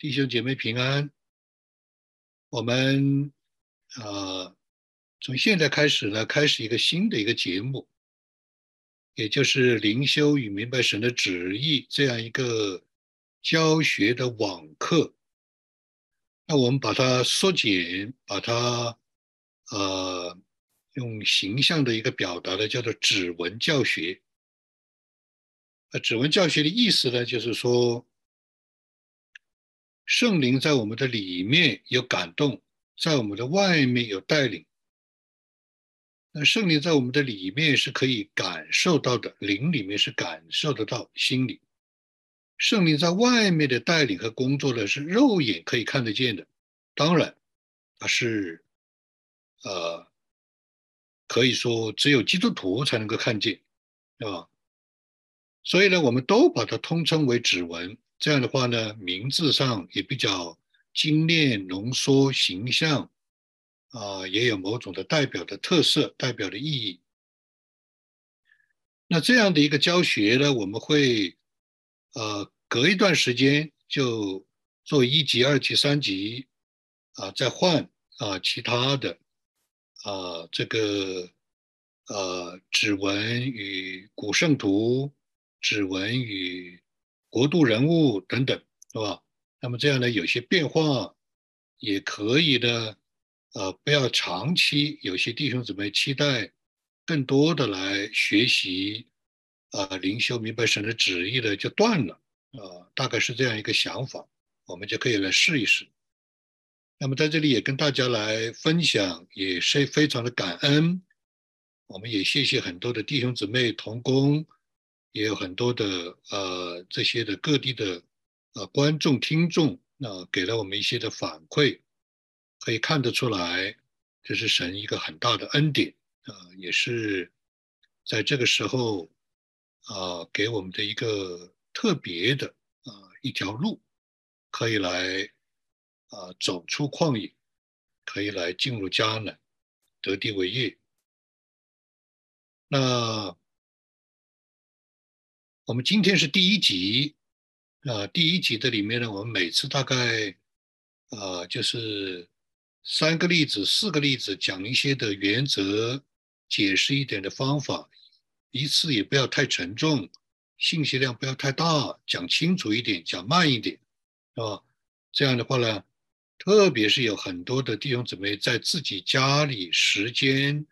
弟兄姐妹平安。我们啊，从现在开始呢，开始一个新的一个节目，也就是灵修与明白神的旨意这样一个教学的网课。那我们把它缩减，把它呃用形象的一个表达的叫做指纹教学。那指纹教学的意思呢，就是说。圣灵在我们的里面有感动，在我们的外面有带领。那圣灵在我们的里面是可以感受到的，灵里面是感受得到，心里。圣灵在外面的带领和工作呢，是肉眼可以看得见的。当然，它是，呃，可以说只有基督徒才能够看见，对吧？所以呢，我们都把它通称为指纹。这样的话呢，名字上也比较精炼、浓缩、形象，啊，也有某种的代表的特色、代表的意义。那这样的一个教学呢，我们会，呃，隔一段时间就做一级、二级、三级，啊，再换啊其他的，啊，这个，呃，指纹与古圣图，指纹与。国度人物等等，是吧？那么这样呢，有些变化也可以呢，呃，不要长期。有些弟兄姊妹期待更多的来学习，啊，灵修明白神的旨意的就断了，啊，大概是这样一个想法，我们就可以来试一试。那么在这里也跟大家来分享，也是非常的感恩。我们也谢谢很多的弟兄姊妹同工。也有很多的呃这些的各地的呃观众听众，那给了我们一些的反馈，可以看得出来，这是神一个很大的恩典啊，也是在这个时候啊给我们的一个特别的啊一条路，可以来啊走出旷野，可以来进入迦南，得地为业。那。我们今天是第一集，啊，第一集的里面呢，我们每次大概，啊，就是三个例子、四个例子，讲一些的原则，解释一点的方法，一次也不要太沉重，信息量不要太大，讲清楚一点，讲慢一点，是吧？这样的话呢，特别是有很多的弟兄姊妹在自己家里时间。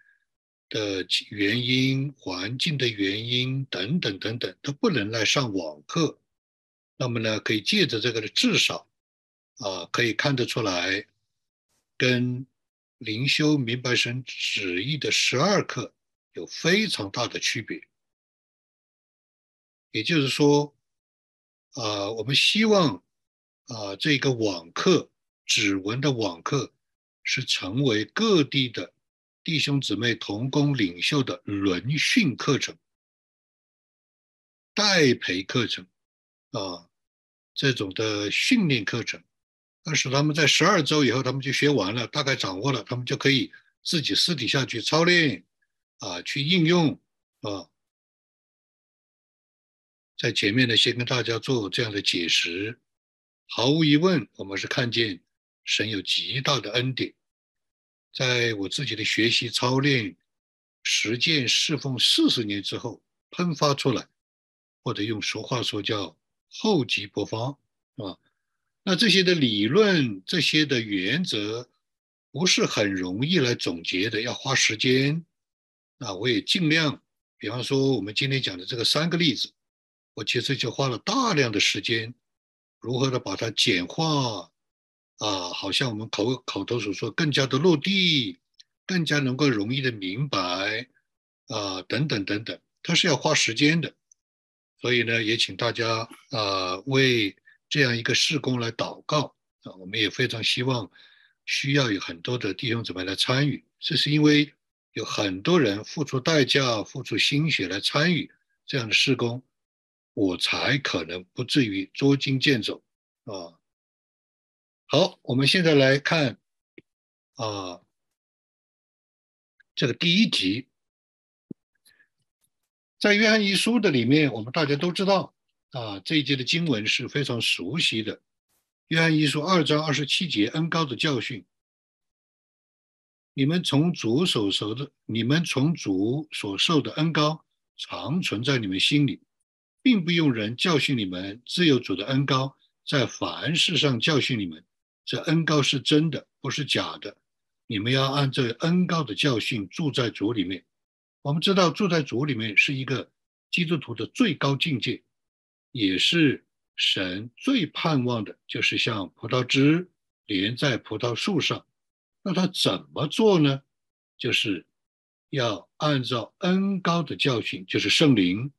的原因、环境的原因等等等等，都不能来上网课。那么呢，可以借着这个的至少啊，可以看得出来，跟灵修明白神旨意的十二课有非常大的区别。也就是说，啊，我们希望啊，这个网课指纹的网课是成为各地的。弟兄姊妹同工领袖的轮训课程、代培课程啊，这种的训练课程，但是他们在十二周以后，他们就学完了，大概掌握了，他们就可以自己私底下去操练啊，去应用啊。在前面呢，先跟大家做这样的解释。毫无疑问，我们是看见神有极大的恩典。在我自己的学习、操练、实践、侍奉四十年之后，喷发出来，或者用俗话说叫厚积薄发，啊，那这些的理论、这些的原则，不是很容易来总结的，要花时间。啊，我也尽量，比方说我们今天讲的这个三个例子，我其实就花了大量的时间，如何的把它简化。啊，好像我们口口头所说，更加的落地，更加能够容易的明白，啊，等等等等，它是要花时间的，所以呢，也请大家啊为这样一个事工来祷告啊，我们也非常希望需要有很多的弟兄姊妹来参与，这是因为有很多人付出代价、付出心血来参与这样的事工，我才可能不至于捉襟见肘啊。好，我们现在来看啊，这个第一集，在约翰一书的里面，我们大家都知道啊，这一节的经文是非常熟悉的约翰一书二章二十七节，恩高的教训。你们从主所受的，你们从主所受的恩高，常存在你们心里，并不用人教训你们，自有主的恩高在凡事上教训你们。这恩高是真的，不是假的。你们要按这恩高的教训住在主里面。我们知道住在主里面是一个基督徒的最高境界，也是神最盼望的，就是像葡萄枝连在葡萄树上。那他怎么做呢？就是要按照恩高的教训，就是圣灵。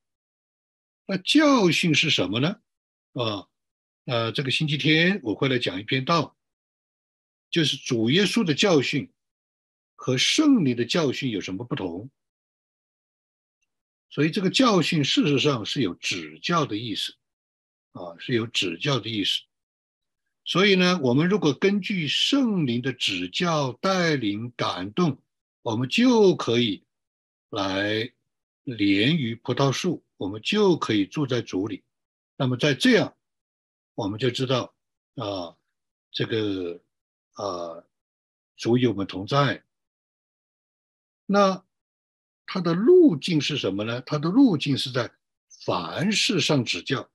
那教训是什么呢？啊，呃，这个星期天我会来讲一篇道，就是主耶稣的教训和圣灵的教训有什么不同？所以这个教训事实上是有指教的意思，啊，是有指教的意思。所以呢，我们如果根据圣灵的指教、带领、感动，我们就可以来连于葡萄树，我们就可以住在主里。那么在这样，我们就知道啊，这个啊，主与我们同在。那它的路径是什么呢？它的路径是在凡事上指教。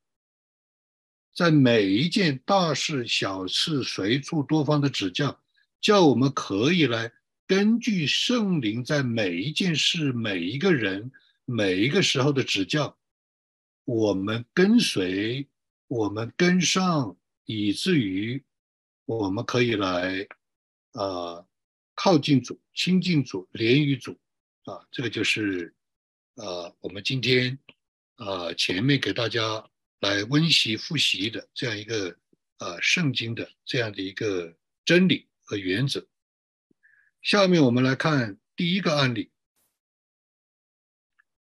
在每一件大事小事随处多方的指教，叫我们可以来根据圣灵在每一件事、每一个人、每一个时候的指教，我们跟随，我们跟上，以至于我们可以来啊靠近主、亲近主、连于主啊，这个就是呃我们今天啊前面给大家。来温习复习的这样一个呃圣经的这样的一个真理和原则。下面我们来看第一个案例，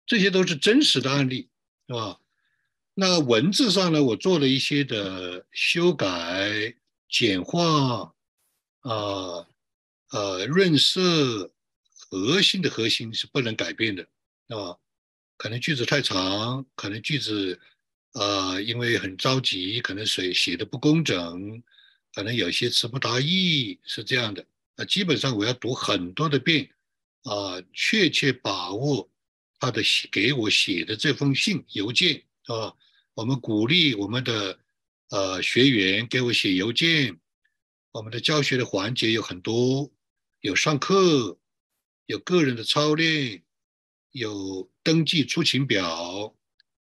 这些都是真实的案例，是吧？那文字上呢，我做了一些的修改、简化，啊呃润色，核心的核心是不能改变的，啊，可能句子太长，可能句子。呃，因为很着急，可能写写的不工整，可能有些词不达意，是这样的。那基本上我要读很多的遍，啊，确切把握他的给我写的这封信邮件啊。我们鼓励我们的呃学员给我写邮件，我们的教学的环节有很多，有上课，有个人的操练，有登记出勤表。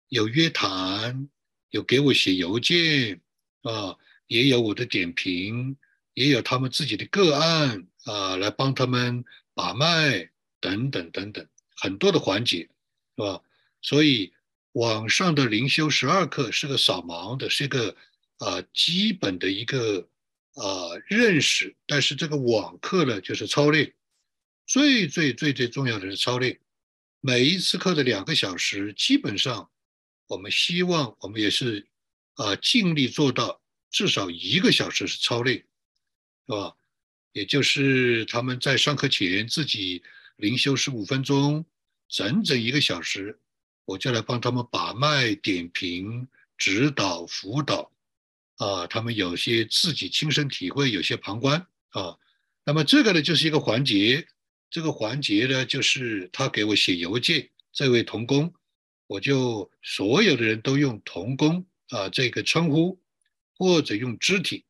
有约谈，有给我写邮件啊，也有我的点评，也有他们自己的个案啊，来帮他们把脉等等等等，很多的环节，是吧？所以网上的灵修十二课是个扫盲的，是一个啊基本的一个啊认识，但是这个网课呢，就是操练，最最最最重要的是操练，每一次课的两个小时，基本上。我们希望，我们也是，啊，尽力做到至少一个小时是操练，是吧？也就是他们在上课前自己灵修十五分钟，整整一个小时，我就来帮他们把脉、点评、指导、辅导，啊，他们有些自己亲身体会，有些旁观，啊，那么这个呢就是一个环节，这个环节呢就是他给我写邮件，这位童工。我就所有的人都用童工啊这个称呼，或者用肢体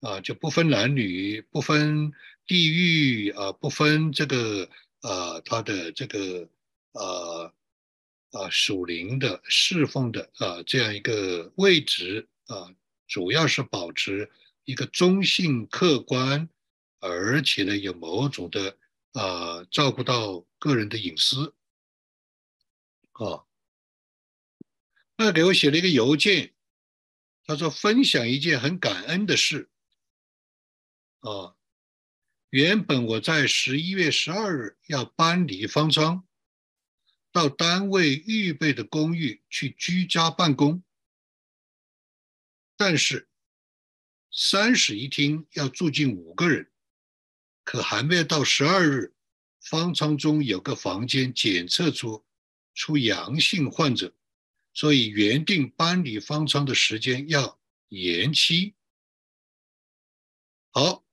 啊，就不分男女，不分地域啊，不分这个啊他的这个啊啊属灵的侍奉的啊这样一个位置啊，主要是保持一个中性客观，而且呢有某种的啊照顾到个人的隐私啊。他给我写了一个邮件，他说分享一件很感恩的事。啊，原本我在十一月十二日要搬离方舱，到单位预备的公寓去居家办公，但是三室一厅要住进五个人，可还没有到十二日，方舱中有个房间检测出出阳性患者。所以原定搬离方舱的时间要延期，好，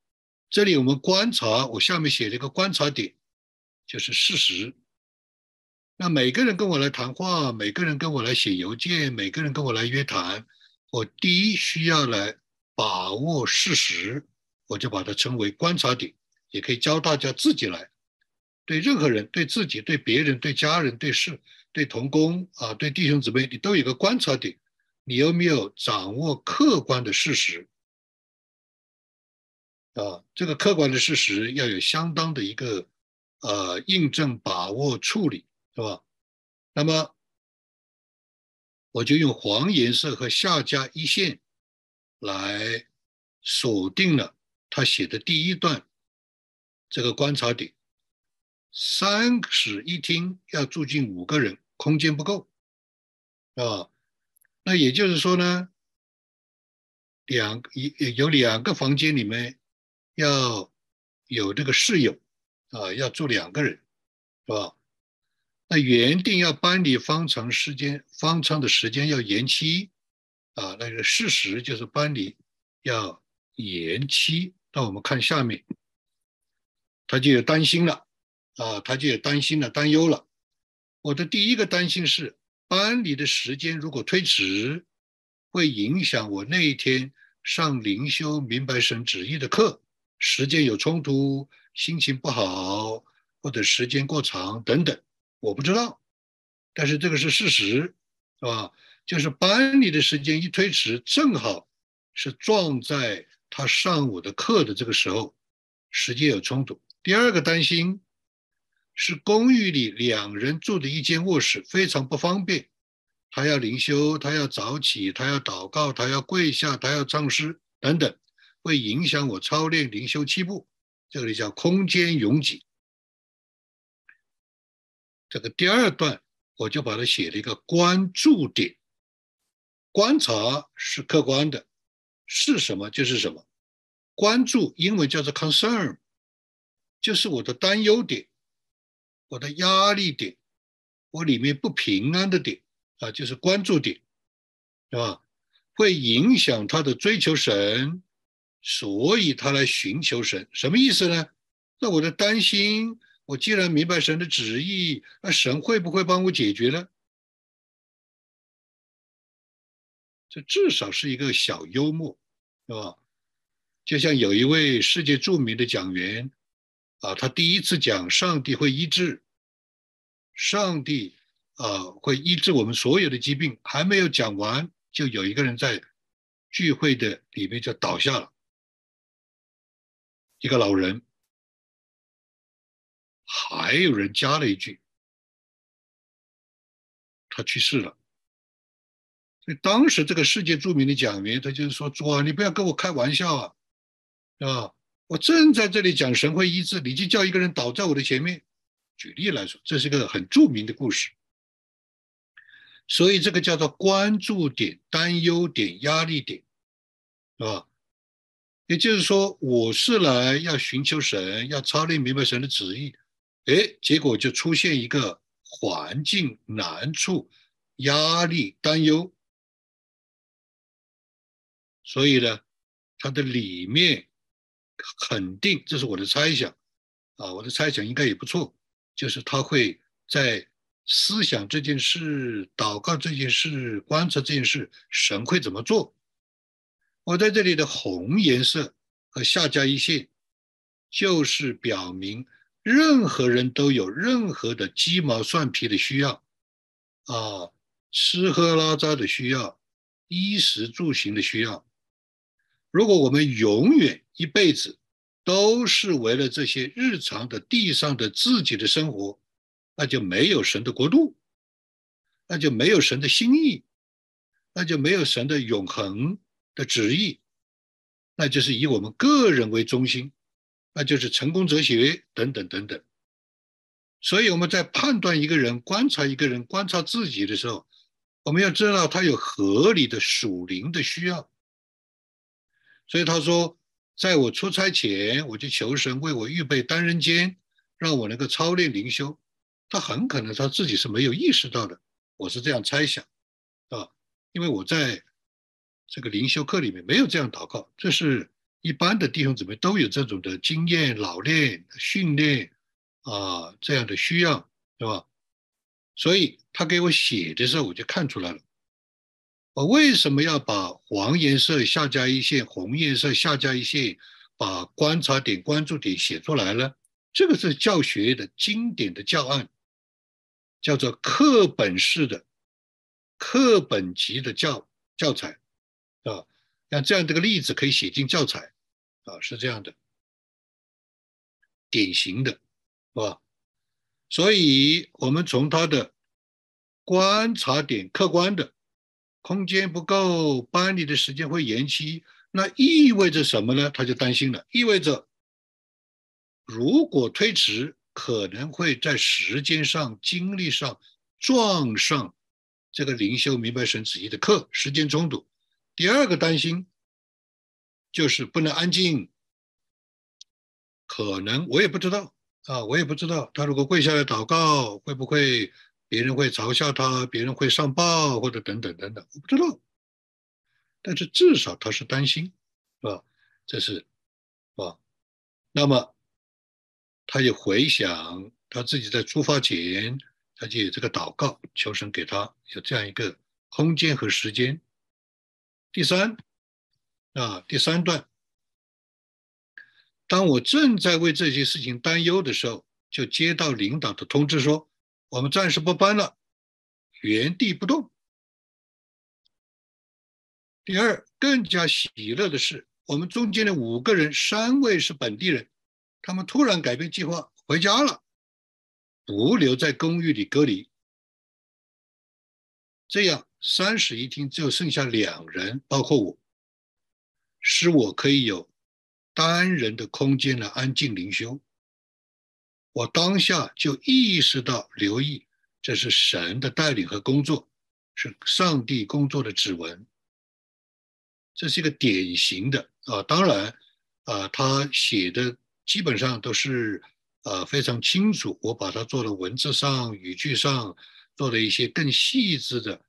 这里我们观察，我下面写了一个观察点，就是事实。那每个人跟我来谈话，每个人跟我来写邮件，每个人跟我来约谈，我第一需要来把握事实，我就把它称为观察点，也可以教大家自己来，对任何人、对自己、对别人、对家人、对事、对同工啊、对弟兄姊妹，你都有个观察点，你有没有掌握客观的事实？啊，这个客观的事实要有相当的一个呃印证、把握、处理。是吧？那么我就用黄颜色和下加一线来锁定了他写的第一段这个观察点。三室一厅要住进五个人，空间不够，啊，那也就是说呢，两一有两个房间里面要有这个室友啊，要住两个人，是吧？那原定要搬离方舱时间，方舱的时间要延期，啊，那个事实就是搬离要延期。那我们看下面，他就有担心了，啊，他就有担心了，担忧了。我的第一个担心是，搬离的时间如果推迟，会影响我那一天上灵修明白神旨意的课，时间有冲突，心情不好，或者时间过长等等。我不知道，但是这个是事实，是吧？就是班里的时间一推迟，正好是撞在他上午的课的这个时候，时间有冲突。第二个担心是公寓里两人住的一间卧室非常不方便，他要灵修，他要早起，他要祷告，他要跪下，他要唱诗等等，会影响我操练灵修七步。这里叫空间拥挤。这个第二段，我就把它写了一个关注点。观察是客观的，是什么就是什么。关注英文叫做 concern，就是我的担忧点，我的压力点，我里面不平安的点啊，就是关注点，是吧？会影响他的追求神，所以他来寻求神，什么意思呢？那我的担心。我既然明白神的旨意，那神会不会帮我解决呢？这至少是一个小幽默，是吧？就像有一位世界著名的讲员，啊，他第一次讲上帝会医治，上帝啊会医治我们所有的疾病，还没有讲完，就有一个人在聚会的里面就倒下了，一个老人。还有人加了一句：“他去世了。”所以当时这个世界著名的讲员，他就是说：“主啊，你不要跟我开玩笑啊，啊！我正在这里讲神会医治，你就叫一个人倒在我的前面。”举例来说，这是一个很著名的故事。所以这个叫做关注点、担忧点、压力点，是吧？也就是说，我是来要寻求神，要操练明白神的旨意。哎，结果就出现一个环境难处、压力、担忧，所以呢，它的里面肯定，这是我的猜想啊，我的猜想应该也不错，就是他会在思想这件事、祷告这件事、观察这件事，神会怎么做？我在这里的红颜色和下加一线，就是表明。任何人都有任何的鸡毛蒜皮的需要，啊，吃喝拉撒的需要，衣食住行的需要。如果我们永远一辈子都是为了这些日常的地上的自己的生活，那就没有神的国度，那就没有神的心意，那就没有神的永恒的旨意，那就是以我们个人为中心。那就是成功哲学等等等等，所以我们在判断一个人、观察一个人、观察自己的时候，我们要知道他有合理的属灵的需要。所以他说，在我出差前，我就求神为我预备单人间，让我能够操练灵修。他很可能他自己是没有意识到的，我是这样猜想，啊，因为我在这个灵修课里面没有这样祷告，这是。一般的弟兄姊妹都有这种的经验、老练、训练啊这样的需要，是吧？所以他给我写的时候，我就看出来了。我为什么要把黄颜色下加一线，红颜色下加一线，把观察点、关注点写出来呢？这个是教学的经典的教案，叫做课本式的、课本级的教教材，啊，像这样这个例子可以写进教材，啊，是这样的，典型的，是吧？所以，我们从他的观察点，客观的，空间不够，班里的时间会延期，那意味着什么呢？他就担心了，意味着如果推迟，可能会在时间上、精力上撞上这个灵修明白神旨意的课，时间冲突。第二个担心就是不能安静，可能我也不知道。啊，我也不知道他如果跪下来祷告，会不会别人会嘲笑他，别人会上报或者等等等等，我不知道。但是至少他是担心，是吧？这是，是吧？那么他就回想他自己在出发前，他就有这个祷告，求神给他有这样一个空间和时间。第三，啊，第三段。当我正在为这些事情担忧的时候，就接到领导的通知说，我们暂时不搬了，原地不动。第二，更加喜乐的是，我们中间的五个人，三位是本地人，他们突然改变计划回家了，不留在公寓里隔离。这样，三室一厅只有剩下两人，包括我，使我可以有。单人的空间来安静灵修，我当下就意识到，留意这是神的带领和工作，是上帝工作的指纹。这是一个典型的啊，当然啊，他写的基本上都是呃非常清楚。我把它做了文字上、语句上做了一些更细致的，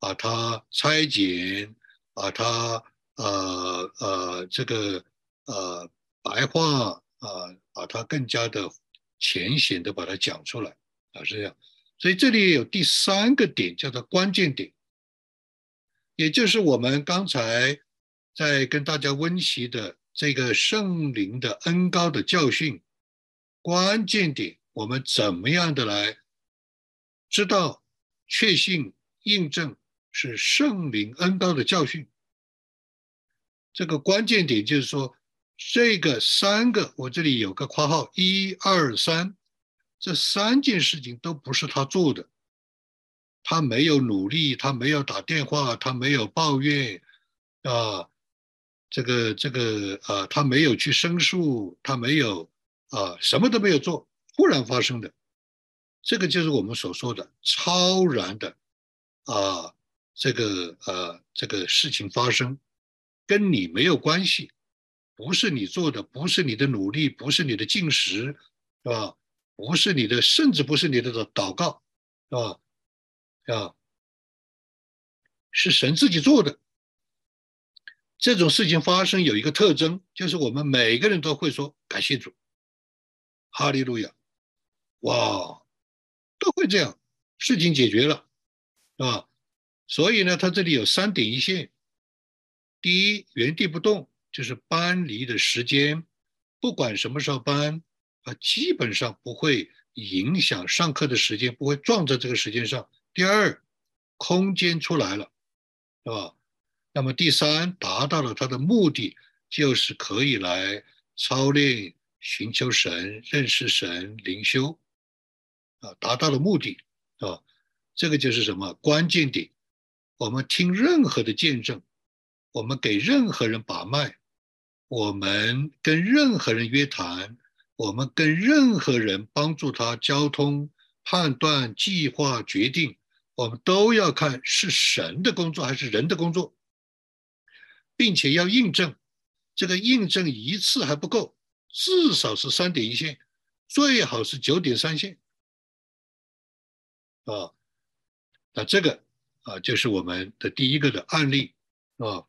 把它拆解，把它呃呃这个。呃，白话啊，把它更加的浅显的把它讲出来啊，是这样。所以这里有第三个点，叫做关键点，也就是我们刚才在跟大家温习的这个圣灵的恩高的教训。关键点，我们怎么样的来知道、确信、印证是圣灵恩高的教训？这个关键点就是说。这个三个，我这里有个括号，一二三，这三件事情都不是他做的，他没有努力，他没有打电话，他没有抱怨，啊，这个这个啊，他没有去申诉，他没有啊，什么都没有做，忽然发生的，这个就是我们所说的超然的啊，这个呃这个事情发生，跟你没有关系。不是你做的，不是你的努力，不是你的进食，是吧？不是你的，甚至不是你的祷告，是吧？啊，是神自己做的。这种事情发生有一个特征，就是我们每个人都会说感谢主，哈利路亚，哇，都会这样，事情解决了，是吧？所以呢，他这里有三点一线：第一，原地不动。就是搬离的时间，不管什么时候搬，啊，基本上不会影响上课的时间，不会撞在这个时间上。第二，空间出来了，是吧？那么第三，达到了他的目的，就是可以来操练、寻求神、认识神、灵修，啊，达到了目的，啊，这个就是什么关键点？我们听任何的见证。我们给任何人把脉，我们跟任何人约谈，我们跟任何人帮助他交通、判断、计划、决定，我们都要看是神的工作还是人的工作，并且要印证。这个印证一次还不够，至少是三点一线，最好是九点三线。啊，那这个啊就是我们的第一个的案例。啊，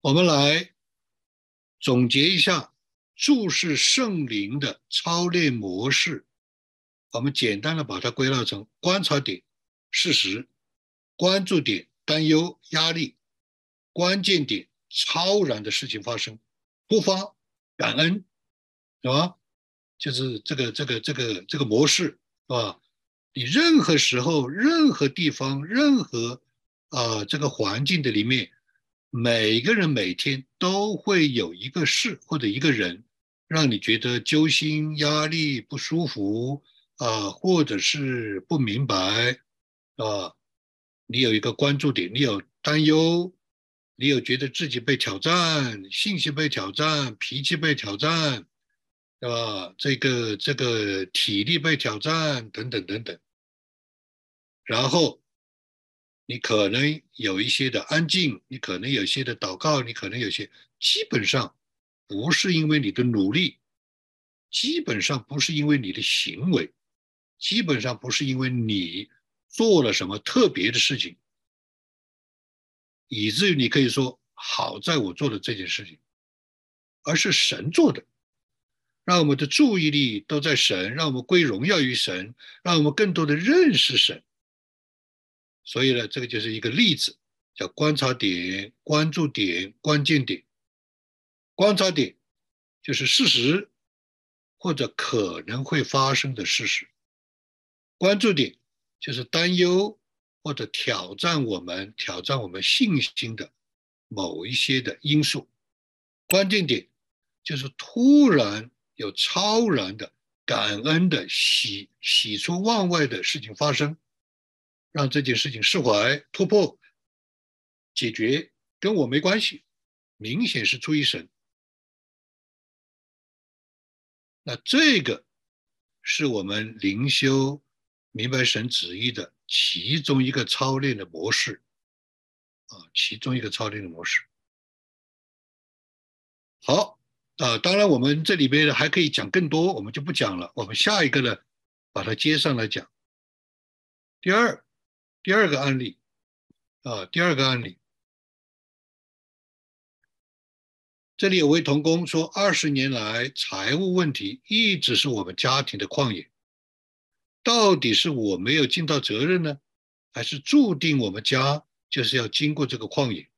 我们来总结一下注视圣灵的操练模式。我们简单的把它归纳成观察点、事实、关注点、担忧、压力、关键点、超然的事情发生、突发、感恩，是吧？就是这个这个这个这个模式，是吧？你任何时候、任何地方、任何啊这个环境的里面，每个人每天都会有一个事或者一个人，让你觉得揪心、压力、不舒服。啊，或者是不明白，啊，你有一个关注点，你有担忧，你有觉得自己被挑战，信心被挑战，脾气被挑战，对吧？这个这个体力被挑战，等等等等。然后你可能有一些的安静，你可能有些的祷告，你可能有些，基本上不是因为你的努力，基本上不是因为你的行为。基本上不是因为你做了什么特别的事情，以至于你可以说好在我做的这件事情，而是神做的，让我们的注意力都在神，让我们归荣耀于神，让我们更多的认识神。所以呢，这个就是一个例子，叫观察点、关注点、关键点。观察点就是事实或者可能会发生的事实。关注点就是担忧或者挑战我们、挑战我们信心的某一些的因素。关键点就是突然有超然的、感恩的、喜喜出望外的事情发生，让这件事情释怀、突破、解决，跟我没关系，明显是出于神。那这个是我们灵修。明白神旨意的其中一个操练的模式，啊，其中一个操练的模式。好，啊，当然我们这里边呢还可以讲更多，我们就不讲了。我们下一个呢，把它接上来讲。第二，第二个案例，啊，第二个案例，这里有位同工说，二十年来财务问题一直是我们家庭的旷野。到底是我没有尽到责任呢，还是注定我们家就是要经过这个旷野？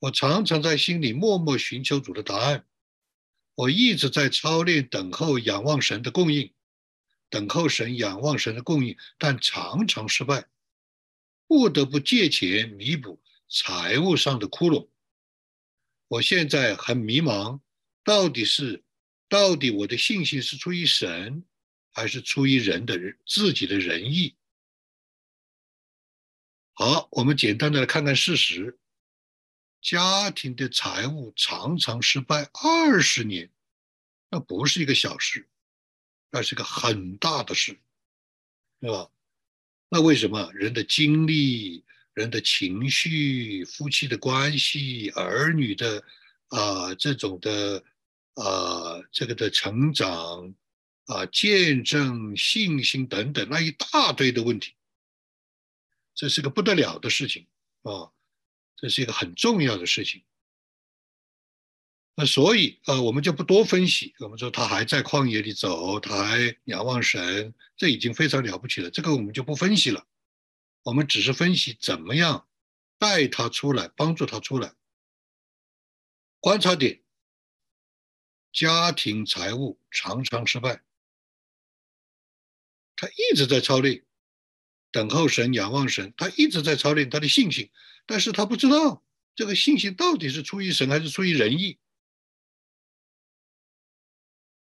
我常常在心里默默寻求主的答案。我一直在操练等候、仰望神的供应，等候神、仰望神的供应，但常常失败，不得不借钱弥补财务上的窟窿。我现在很迷茫，到底是到底我的信心是出于神？还是出于人的人自己的仁义。好，我们简单的来看看事实：家庭的财务常常失败二十年，那不是一个小事，那是个很大的事，对吧？那为什么人的精力、人的情绪、夫妻的关系、儿女的啊这种的啊这个的成长？啊，见证信心等等，那一大堆的问题，这是个不得了的事情啊，这是一个很重要的事情。那所以啊，我们就不多分析。我们说他还在旷野里走，他还仰望神，这已经非常了不起了。这个我们就不分析了，我们只是分析怎么样带他出来，帮助他出来。观察点：家庭财务常常失败。他一直在操练，等候神，仰望神。他一直在操练他的信心，但是他不知道这个信心到底是出于神还是出于人意。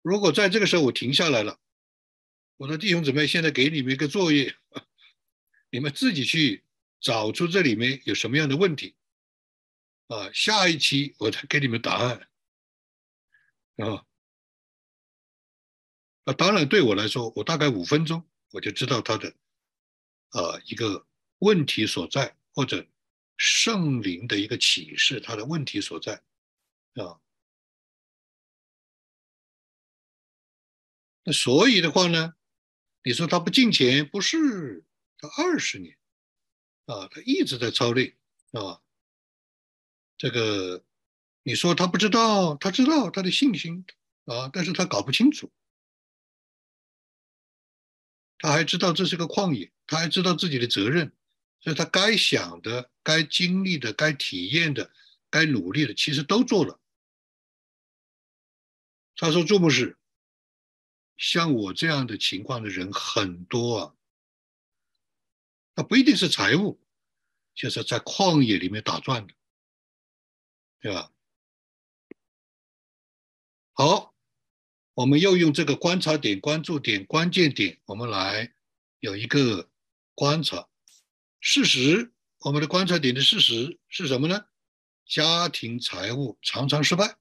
如果在这个时候我停下来了，我的弟兄姊妹，现在给你们一个作业，你们自己去找出这里面有什么样的问题，啊，下一期我再给你们答案，啊。那当然，对我来说，我大概五分钟我就知道他的，啊，一个问题所在，或者圣灵的一个启示，他的问题所在，啊。那所以的话呢，你说他不进钱，不是他二十年，啊，他一直在操练，啊，这个你说他不知道，他知道他的信心啊，但是他搞不清楚。他还知道这是个旷野，他还知道自己的责任，所以他该想的、该经历的、该体验的、该努力的，其实都做了。他说：“朱牧师，像我这样的情况的人很多啊，那不一定是财务，就是在旷野里面打转的，对吧？”好。我们又用这个观察点、关注点、关键点，我们来有一个观察事实。我们的观察点的事实是什么呢？家庭财务常常失败。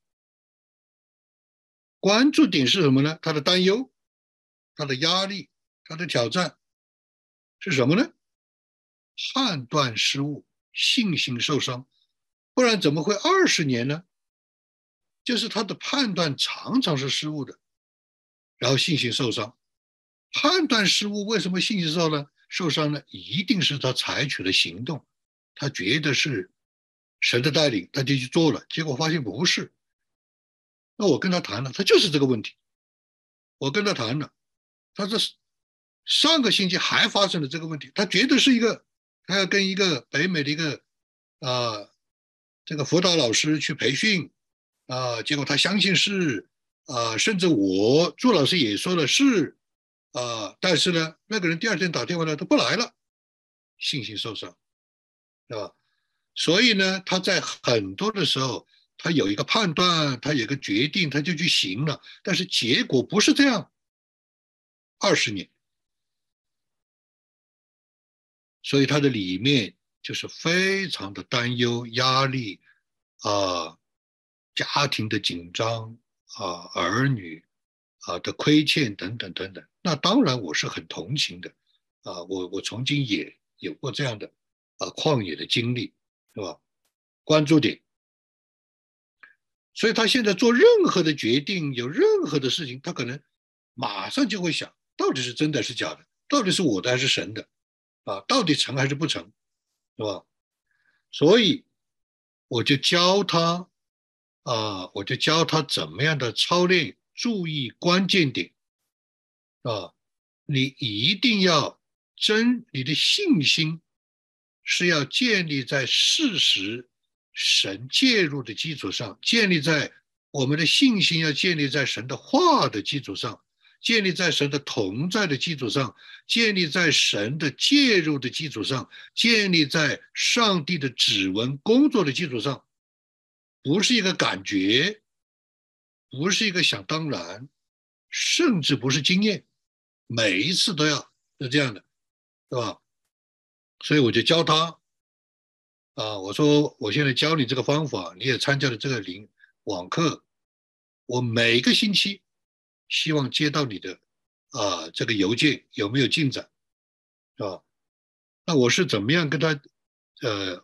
关注点是什么呢？他的担忧、他的压力、他的挑战是什么呢？判断失误、信心受伤，不然怎么会二十年呢？就是他的判断常常是失误的。然后信心受伤，判断失误，为什么信心受呢？受伤呢？一定是他采取了行动，他觉得是神的带领，他就去做了，结果发现不是。那我跟他谈了，他就是这个问题。我跟他谈了，他这是上个星期还发生了这个问题，他绝对是一个，他要跟一个北美的一个啊这个辅导老师去培训啊，结果他相信是。啊，甚至我朱老师也说了是，啊，但是呢，那个人第二天打电话来，他不来了，信心受伤，对吧？所以呢，他在很多的时候，他有一个判断，他有个决定，他就去行了，但是结果不是这样。二十年，所以他的里面就是非常的担忧、压力，啊，家庭的紧张。啊，儿女啊的亏欠等等等等，那当然我是很同情的，啊，我我曾经也有过这样的啊旷野的经历，是吧？关注点，所以他现在做任何的决定，有任何的事情，他可能马上就会想，到底是真的是假的，到底是我的还是神的，啊，到底成还是不成，是吧？所以我就教他。啊，我就教他怎么样的操练，注意关键点，啊，你一定要真，你的信心是要建立在事实、神介入的基础上，建立在我们的信心要建立在神的话的基础上，建立在神的同在的基础上，建立在神的介入的基础上，建立在上帝的指纹工作的基础上。不是一个感觉，不是一个想当然，甚至不是经验，每一次都要是这样的，对吧？所以我就教他，啊，我说我现在教你这个方法，你也参加了这个零网课，我每个星期希望接到你的啊这个邮件有没有进展，是吧？那我是怎么样跟他呃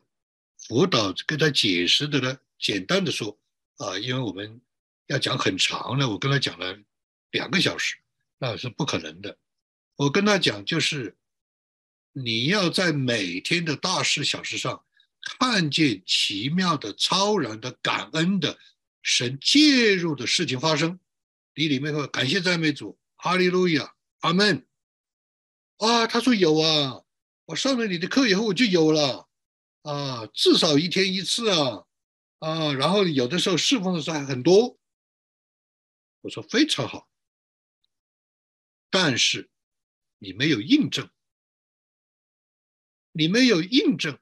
辅导跟他解释的呢？简单的说，啊，因为我们要讲很长的，我跟他讲了两个小时，那是不可能的。我跟他讲，就是你要在每天的大事小事上看见奇妙的、超然的、感恩的神介入的事情发生，你里面会感谢赞美主，哈利路亚，阿门。啊，他说有啊，我上了你的课以后我就有了，啊，至少一天一次啊。啊，然后有的时候侍奉的时候还很多，我说非常好，但是你没有印证，你没有印证，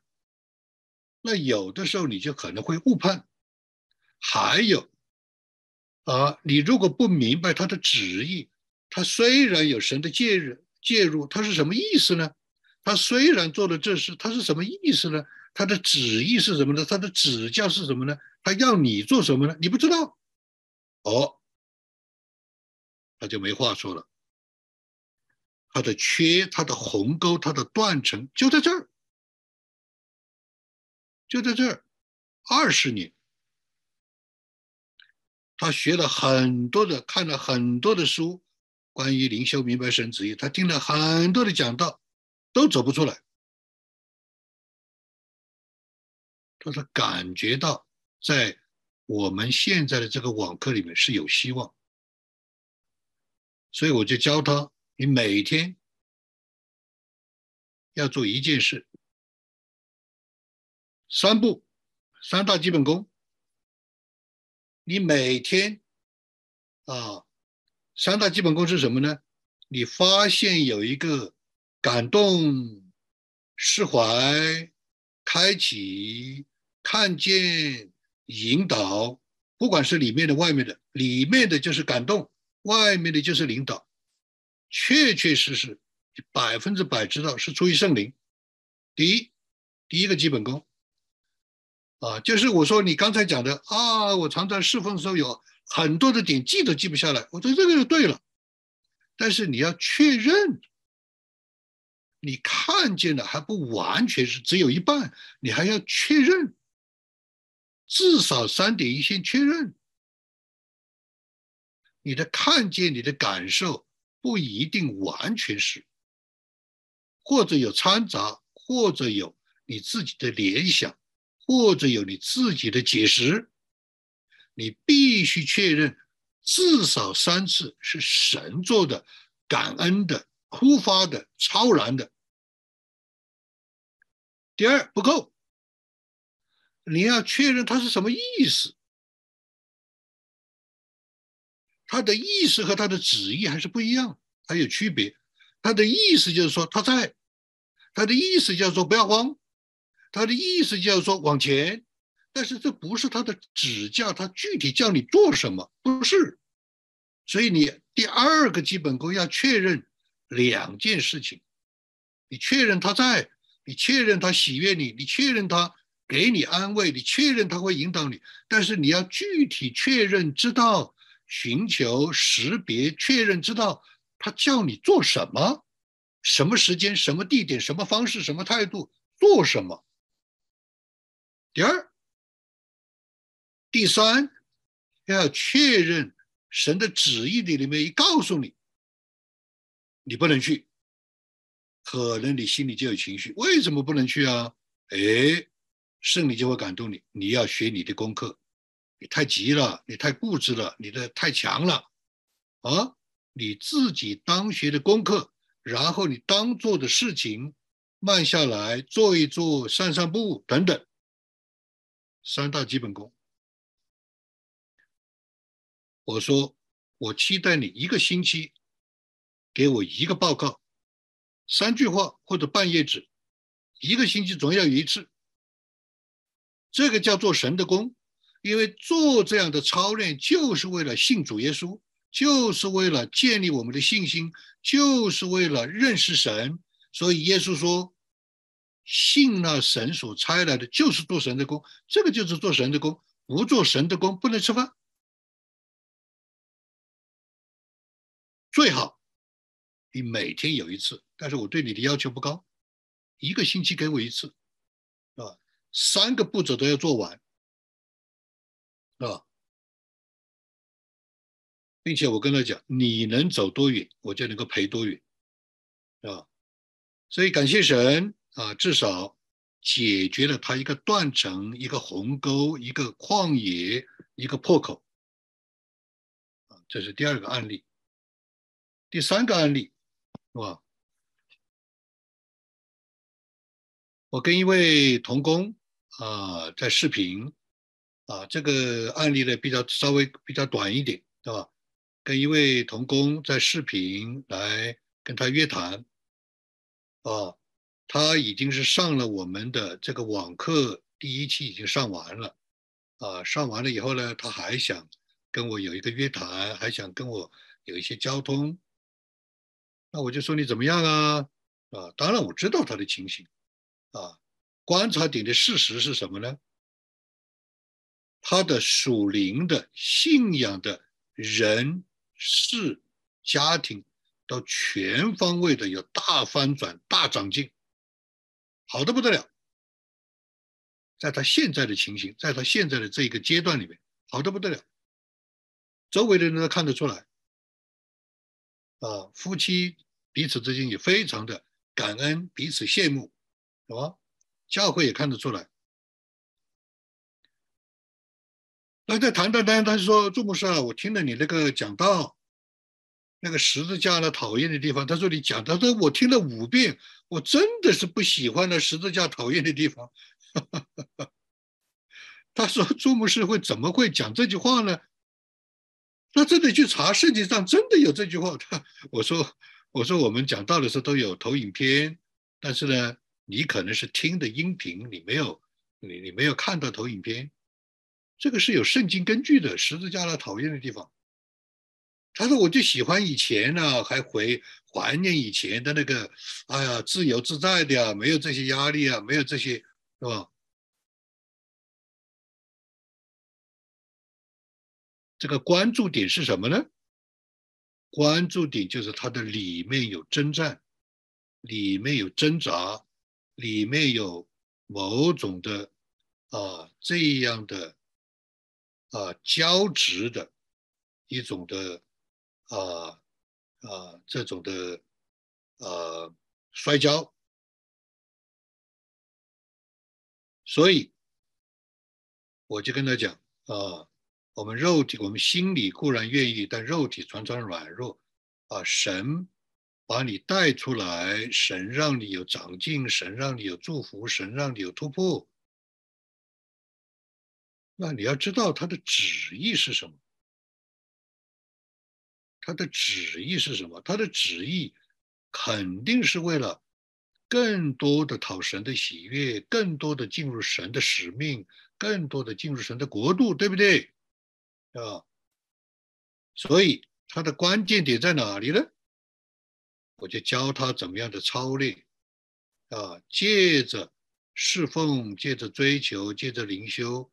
那有的时候你就可能会误判。还有啊，你如果不明白他的旨意，他虽然有神的介入介入，他是什么意思呢？他虽然做了这事，他是什么意思呢？他的旨意是什么呢？他的指教是什么呢？他要你做什么呢？你不知道，哦，他就没话说了。他的缺，他的鸿沟，他的断层就在这儿，就在这儿。二十年，他学了很多的，看了很多的书，关于灵修明白神旨意，他听了很多的讲道，都走不出来。他说：“感觉到在我们现在的这个网课里面是有希望，所以我就教他，你每天要做一件事，三步，三大基本功。你每天啊，三大基本功是什么呢？你发现有一个感动、释怀、开启、看见、引导，不管是里面的、外面的，里面的就是感动，外面的就是领导，确确实实百分之百知道是出于圣灵。第一，第一个基本功。啊，就是我说你刚才讲的啊，我常常侍奉的时候有很多的点记都记不下来，我说这个就对了。但是你要确认，你看见的还不完全是只有一半，你还要确认，至少三点一线确认。你的看见，你的感受不一定完全是，或者有掺杂，或者有你自己的联想。或者有你自己的解释，你必须确认至少三次是神做的、感恩的、突发的、超然的。第二不够，你要确认它是什么意思，它的意思和它的旨意还是不一样，还有区别。它的意思就是说他在，他的意思叫做不要慌。他的意思就是说往前，但是这不是他的指教，他具体叫你做什么不是，所以你第二个基本功要确认两件事情，你确认他在，你确认他喜悦你，你确认他给你安慰，你确认他会引导你，但是你要具体确认知道寻求识别确认知道他叫你做什么，什么时间什么地点什么方式什么态度做什么。第二、第三，要确认神的旨意的里面一告诉你，你不能去，可能你心里就有情绪。为什么不能去啊？哎，圣灵就会感动你。你要学你的功课，你太急了，你太固执了，你的太强了啊！你自己当学的功课，然后你当做的事情，慢下来做一做，散散步等等。三大基本功。我说，我期待你一个星期给我一个报告，三句话或者半页纸，一个星期总要有一次。这个叫做神的功，因为做这样的操练就是为了信主耶稣，就是为了建立我们的信心，就是为了认识神。所以耶稣说。信那神所差来的，就是做神的工，这个就是做神的工。不做神的工，不能吃饭。最好你每天有一次，但是我对你的要求不高，一个星期给我一次，啊，三个步骤都要做完，啊，并且我跟他讲，你能走多远，我就能够陪多远，啊，所以感谢神。啊，至少解决了他一个断层、一个鸿沟、一个旷野、一个破口。啊，这是第二个案例。第三个案例，是吧？我跟一位童工啊在视频，啊，这个案例呢比较稍微比较短一点，对吧？跟一位童工在视频来跟他约谈，啊。他已经是上了我们的这个网课第一期已经上完了，啊，上完了以后呢，他还想跟我有一个约谈，还想跟我有一些交通，那我就说你怎么样啊？啊，当然我知道他的情形，啊，观察点的事实是什么呢？他的属灵的信仰的人事家庭都全方位的有大翻转、大长进。好的不得了，在他现在的情形，在他现在的这一个阶段里面，好的不得了。周围的人都看得出来，啊，夫妻彼此之间也非常的感恩，彼此羡慕，是吧？教会也看得出来。那在谈谈谈，他说：“朱牧师啊，我听了你那个讲道，那个十字架的讨厌的地方。他说你讲他说我听了五遍，我真的是不喜欢那十字架讨厌的地方。”他说：“朱牧师会怎么会讲这句话呢？”那真的去查圣经上真的有这句话。他我说我说我们讲道的时候都有投影片，但是呢，你可能是听的音频，你没有你你没有看到投影片。这个是有圣经根据的，十字架的讨厌的地方。他说：“我就喜欢以前呢，还回怀念以前的那个，哎呀，自由自在的呀，没有这些压力啊，没有这些，是吧？这个关注点是什么呢？关注点就是它的里面有征战，里面有挣扎，里面有某种的啊这样的。”啊，交织的一种的啊啊，这种的呃摔跤，所以我就跟他讲啊，我们肉体，我们心里固然愿意，但肉体常常软弱啊。神把你带出来，神让你有长进，神让你有祝福，神让你有突破。那你要知道他的旨意是什么？他的旨意是什么？他的旨意肯定是为了更多的讨神的喜悦，更多的进入神的使命，更多的进入神的国度，对不对？啊，所以他的关键点在哪里呢？我就教他怎么样的操练啊，借着侍奉，借着追求，借着灵修。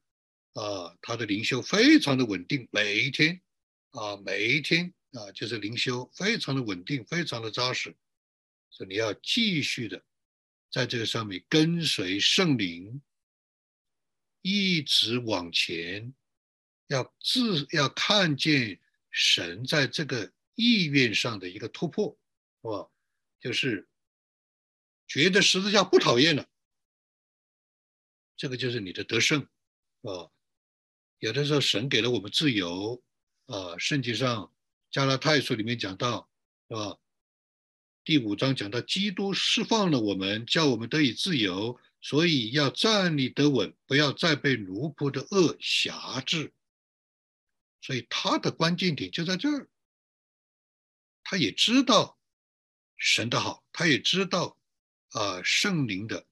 啊，他的灵修非常的稳定，每一天，啊，每一天啊，就是灵修非常的稳定，非常的扎实，所以你要继续的在这个上面跟随圣灵，一直往前，要自要看见神在这个意愿上的一个突破，是吧？就是觉得十字架不讨厌了，这个就是你的得胜，啊。有的时候，神给了我们自由，啊，圣经上加拉太书里面讲到，是吧？第五章讲到，基督释放了我们，叫我们得以自由，所以要站立得稳，不要再被奴仆的恶辖制。所以他的关键点就在这儿，他也知道神的好，他也知道啊圣灵的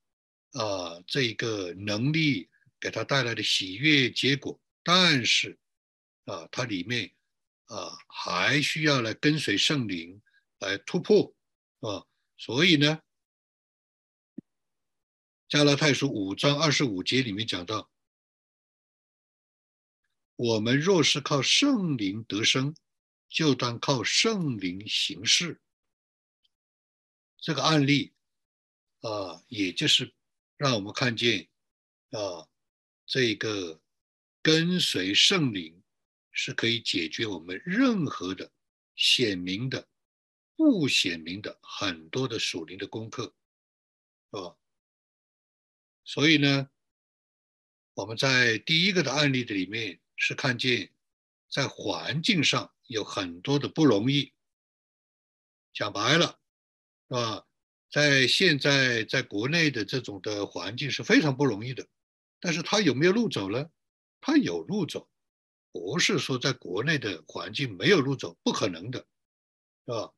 啊这一个能力给他带来的喜悦结果。但是，啊，它里面啊还需要来跟随圣灵来突破啊，所以呢，《加拉太书》五章二十五节里面讲到，我们若是靠圣灵得生，就当靠圣灵行事。这个案例啊，也就是让我们看见啊，这个。跟随圣灵是可以解决我们任何的显明的、不显明的很多的属灵的功课，是吧？所以呢，我们在第一个的案例的里面是看见，在环境上有很多的不容易。讲白了，是吧？在现在在国内的这种的环境是非常不容易的，但是他有没有路走呢？他有路走，不是说在国内的环境没有路走，不可能的，是吧？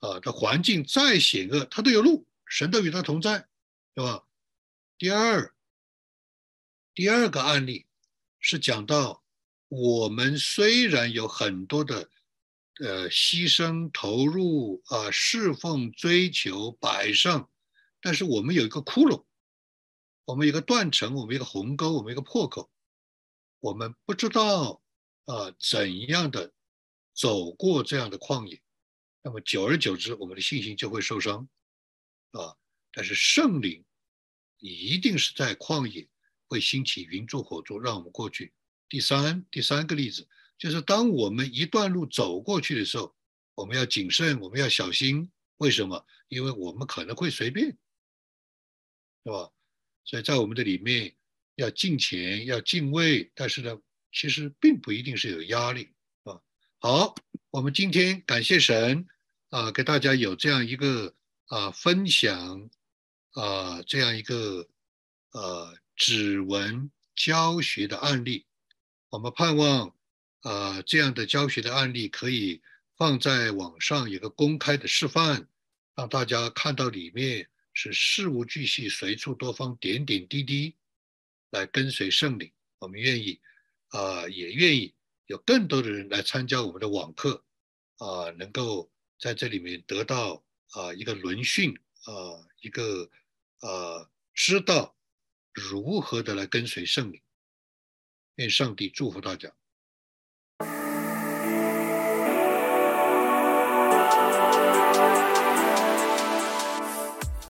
啊，他环境再险恶，他都有路，神都与他同在，是吧？第二，第二个案例是讲到，我们虽然有很多的呃牺牲、投入啊、侍奉、追求、摆上，但是我们有一个窟窿。我们一个断层，我们一个鸿沟，我们一个破口，我们不知道啊怎样的走过这样的旷野，那么久而久之，我们的信心就会受伤啊。但是圣灵一定是在旷野会兴起云柱火柱，让我们过去。第三第三个例子就是，当我们一段路走过去的时候，我们要谨慎，我们要小心。为什么？因为我们可能会随便，是吧？所以在我们的里面要敬虔，要敬畏，但是呢，其实并不一定是有压力啊。好，我们今天感谢神啊，给大家有这样一个啊分享啊这样一个呃指纹教学的案例。我们盼望啊这样的教学的案例可以放在网上，有个公开的示范，让大家看到里面。是事无巨细，随处多方，点点滴滴来跟随圣灵。我们愿意，啊，也愿意有更多的人来参加我们的网课，啊，能够在这里面得到啊一个轮训，啊，一个啊知道如何的来跟随圣灵。愿上帝祝福大家。